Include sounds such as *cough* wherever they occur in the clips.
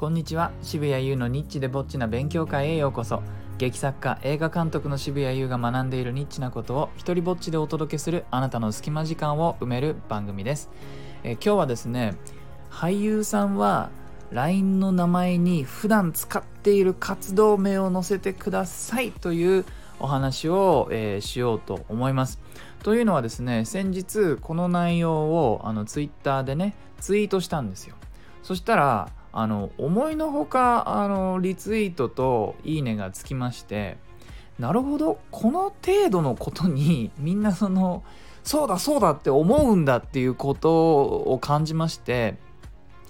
こんにちは渋谷優のニッチでぼっちな勉強会へようこそ劇作家映画監督の渋谷優が学んでいるニッチなことを一人ぼっちでお届けするあなたの隙間時間を埋める番組です、え今日はですね俳優さんは LINE の名前に普段使っている活動名を載せてくださいというお話を、えー、しようと思います。というのはですね先日この内容をあの Twitter でねツイートしたんですよ。そしたらあの思いのほかあのリツイートといいねがつきましてなるほどこの程度のことに *laughs* みんなそのそうだそうだって思うんだっていうことを感じまして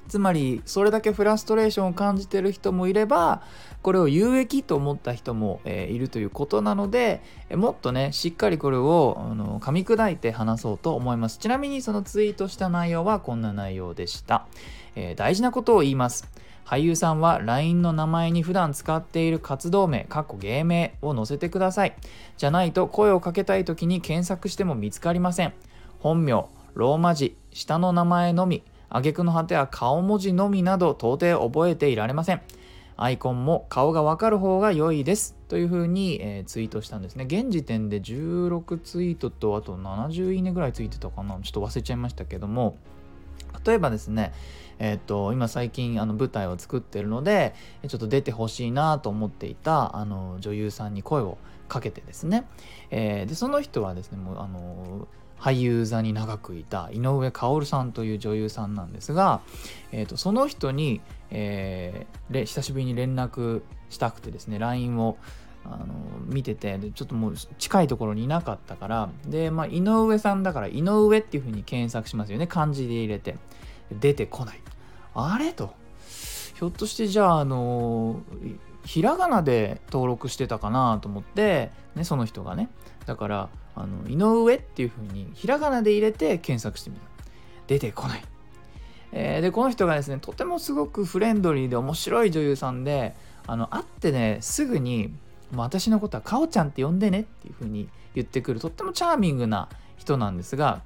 つまりそれだけフラストレーションを感じてる人もいればこれを有益と思った人も、え、いるということなのでもっとねしっかりこれをあの噛み砕いて話そうと思います。ちなみにそのツイートした内容はこんな内容でした、えー、大事なことを言います俳優さんは LINE の名前に普段使っている活動名、過去芸名を載せてください。じゃないと声をかけたい時に検索しても見つかりません。本名、ローマ字、下の名前のみ、挙句の果ては顔文字のみなど到底覚えていられません。アイコンも顔がわかる方が良いです。というふうに、えー、ツイートしたんですね。現時点で16ツイートとあと70いいねぐらいついてたかな。ちょっと忘れちゃいましたけども、例えばですね、えー、と今最近あの舞台を作ってるのでちょっと出てほしいなと思っていたあの女優さんに声をかけてですね、えー、でその人はですねもうあの俳優座に長くいた井上薫さんという女優さんなんですが、えー、とその人に、えー、久しぶりに連絡したくてですね LINE をあの見ててでちょっともう近いところにいなかったからで、まあ、井上さんだから井上っていうふうに検索しますよね。漢字で入れて。出てこない。あれと。ひょっとしてじゃああのひらがなで登録してたかなと思って、ね、その人がね。だからあの井上っていう風にひらがなで入れて検索してみた。出てこない、えー、でこの人がですねとてもすごくフレンドリーで面白い女優さんであの会ってねすぐにもう私のことはかおちゃんって呼んでねっていう風に言ってくるとってもチャーミングな人なんですが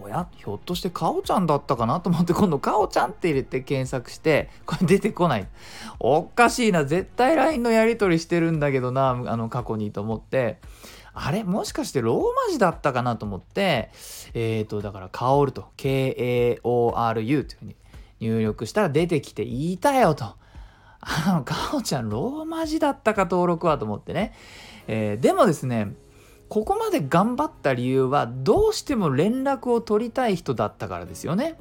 おやひょっとしてかおちゃんだったかなと思って今度かおちゃんって入れて検索してこれ出てこない。おかしいな絶対 LINE のやり取りしてるんだけどなあの過去にと思って。あれもしかしてローマ字だったかなと思ってえっ、ー、とだからかおると KAORU というふうに入力したら出てきて言いたよと。あのかおちゃんローマ字だったか登録はと思ってね、えー、でもですねここまで頑張った理由はどうしても連絡を取りたい人だったからですよね。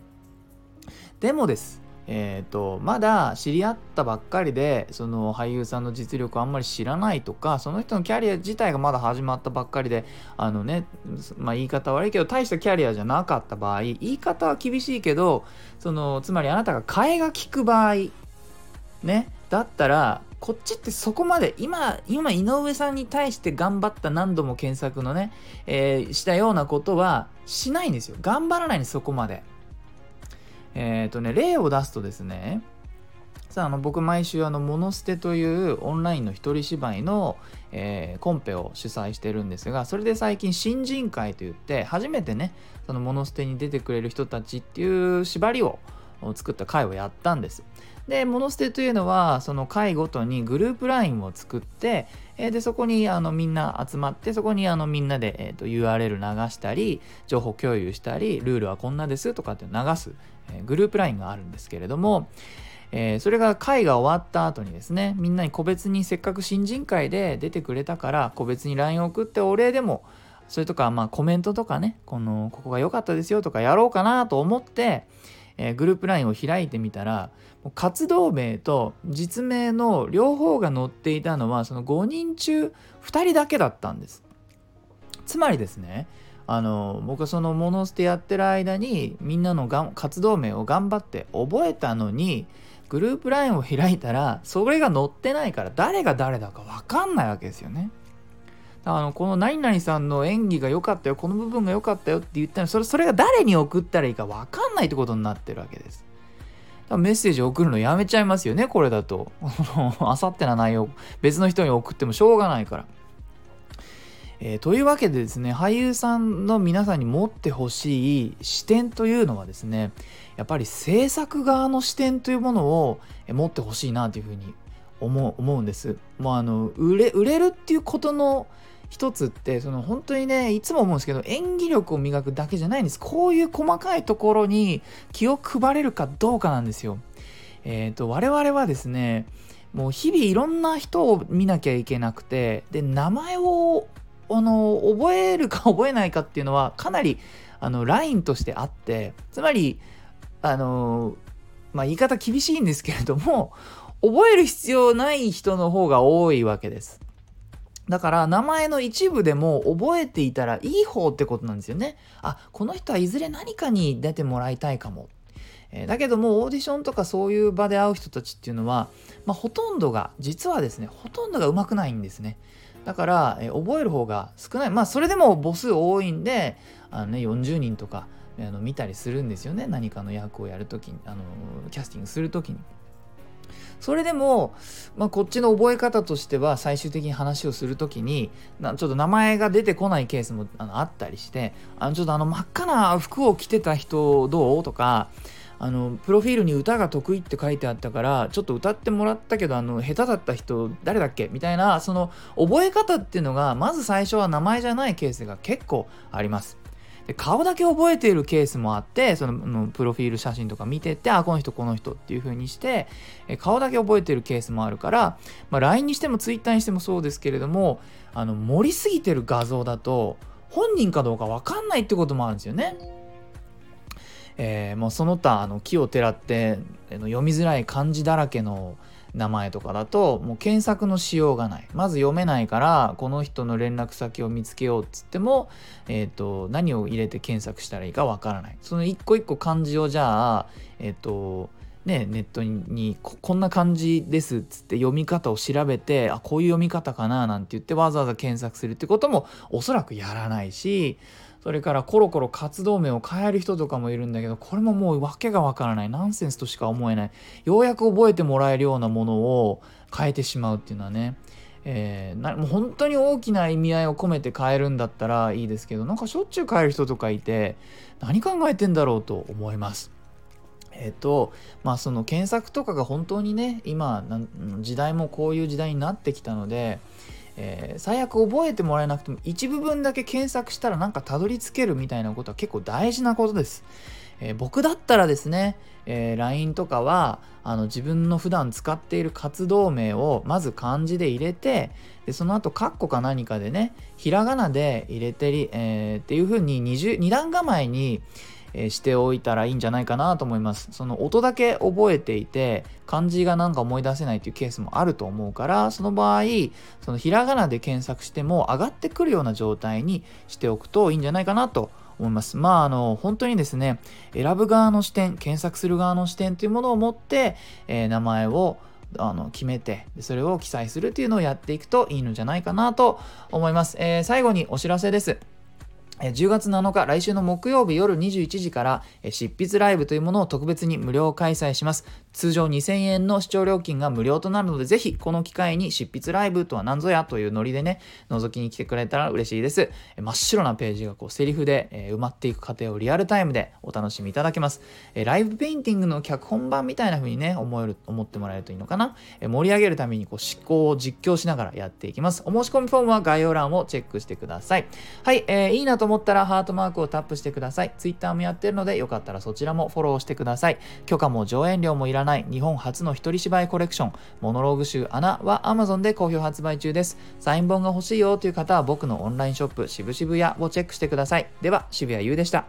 でもです。えーと、まだ知り合ったばっかりでその俳優さんの実力をあんまり知らないとかその人のキャリア自体がまだ始まったばっかりであのね、まあ、言い方悪いけど大したキャリアじゃなかった場合言い方は厳しいけどそのつまりあなたが替えが利く場合ね。だったらこっちってそこまで今今井上さんに対して頑張った何度も検索のね、えー、したようなことはしないんですよ。頑張らないんですそこまで。えっ、ー、とね例を出すとですねさああの僕毎週あの「モノステ」というオンラインの一人芝居の、えー、コンペを主催してるんですがそれで最近新人会といって初めてねその「モノステ」に出てくれる人たちっていう縛りを作った会をやったんです。で、モノステというのは、その会ごとにグループ LINE を作って、えでそこにあのみんな集まって、そこにあのみんなで、えーと、URL 流したり、情報共有したり、ルールはこんなですとかって流す、え、グループ LINE があるんですけれども、えー、それが会が終わった後にですね、みんなに個別にせっかく新人会で出てくれたから、個別に LINE を送ってお礼でも、それとか、まあコメントとかね、この、ここが良かったですよとかやろうかなと思って、えー、グループ LINE を開いてみたら活動名と実名の両方が載っていたのはその5人中2人だけだったんですつまりですねあの僕はそのモノステやってる間にみんなのが活動名を頑張って覚えたのにグループ LINE を開いたらそれが載ってないから誰が誰だか分かんないわけですよね。あのこの何々さんの演技が良かったよこの部分が良かったよって言ったらそれそれが誰に送ったらいいか分かんないってことになってるわけです。だからメッセージ送るのやめちゃいますよねこれだと。*laughs* あさってな内容別の人に送ってもしょうがないから。えー、というわけでですね俳優さんの皆さんに持ってほしい視点というのはですねやっぱり制作側の視点というものを持ってほしいなというふうに思う思うんです。もうあの売れ売れるっていうことの一つってその本当にねいつも思うんですけど演技力を磨くだけじゃないんですこういう細かいところに気を配れるかどうかなんですよ。えっ、ー、と我々はですねもう日々いろんな人を見なきゃいけなくてで名前をあの覚えるか *laughs* 覚えないかっていうのはかなりあのラインとしてあってつまりあのまあ言い方厳しいんですけれども覚える必要ない人の方が多いわけです。だから名前の一部でも覚えていたらいい方ってことなんですよね。あこの人はいずれ何かに出てもらいたいかも。え、だけどもオーディションとかそういう場で会う人たちっていうのは、まあ、ほとんどが実はですねほとんどが上手くないんですね。だから、えー、覚える方が少ない。まあそれでも母数多いんであの、ね、40人とかあの見たりするんですよね何かの役をやるときにあのキャスティングするときに。それでも、まあ、こっちの覚え方としては最終的に話をする時にちょっと名前が出てこないケースもあのあったりしてあのちょっとあの真っ赤な服を着てた人どうとかあのプロフィールに歌が得意って書いてあったからちょっと歌ってもらったけどあの下手だった人誰だっけ？みたいなその覚え方っていうのがまず最初は名前じゃないケースが結構あります。で顔だけ覚えているケースもあってそのプロフィール写真とか見ててあこの人この人っていう風にして顔だけ覚えているケースもあるから、まあ、LINE にしても Twitter にしてもそうですけれどもあの盛りすぎてる画像だと本人かどうか分かんないってこともあるんですよね。えー、もうその他あの木をてらって読みづらい漢字だらけの名前とかだともう検索のしようがない。まず読めないからこの人の連絡先を見つけようっつっても、えーと、何を入れて検索したらいいかわからない。その一個一個漢字をじゃあえっ、ー、とね、ネットにこんな感じですっつって読み方を調べてあこういう読み方かななんて言ってわざわざ検索するってこともおそらくやらないしそれからコロコロ活動名を変える人とかもいるんだけどこれももう訳がわからないナンセンスとしか思えないようやく覚えてもらえるようなものを変えてしまうっていうのはねえー、なもう本当に大きな意味合いを込めて変えるんだったらいいですけどなんかしょっちゅう変える人とかいて何考えてんだろうと思います。えっ、とまあその検索とかが本当にね今時代もこういう時代になってきたのでえー、最悪覚えてもらえなくても一部分だけ検索したらなんかたどり着けるみたいなことは結構大事なことです。えー、僕だったらですね、えー、LINE とかはあの自分の普段使っている活動名をまず漢字で入れてでその後カッコか何かでねひらがなで入れてり、えー、っていう風に 2, 2段構えにえしておいたらいいんじゃないかなと思います。その音だけ覚えていて漢字がなんか思い出せないっていうケースもあると思うからその場合そのひらがなで検索しても上がってくるような状態にしておくといいんじゃないかなと思います。まああの本当にですね選ぶ側の視点検索する側の視点というものを持って、えー、名前をあの決めてそれを記載するっていうのをやっていくといいのじゃないかなと思います。えー、最後にお知らせです。10月7日、来週の木曜日夜21時から、執筆ライブというものを特別に無料開催します。通常2000円の視聴料金が無料となるので、ぜひこの機会に執筆ライブとは何ぞやというノリでね、覗きに来てくれたら嬉しいです。真っ白なページがこうセリフで埋まっていく過程をリアルタイムでお楽しみいただけます。ライブペインティングの脚本版みたいな風にね、思える、思ってもらえるといいのかな。盛り上げるためにこう思考を実況しながらやっていきます。お申し込みフォームは概要欄をチェックしてください。はい、えー、いいなと思ったらハートマークをタップしてください。Twitter もやってるので、よかったらそちらもフォローしてください。許可も上演料もいらない日本初の一人芝居コレクション、モノローグ集穴は Amazon で好評発売中です。サイン本が欲しいよという方は僕のオンラインショップ、渋々屋をチェックしてください。では、渋谷優でした。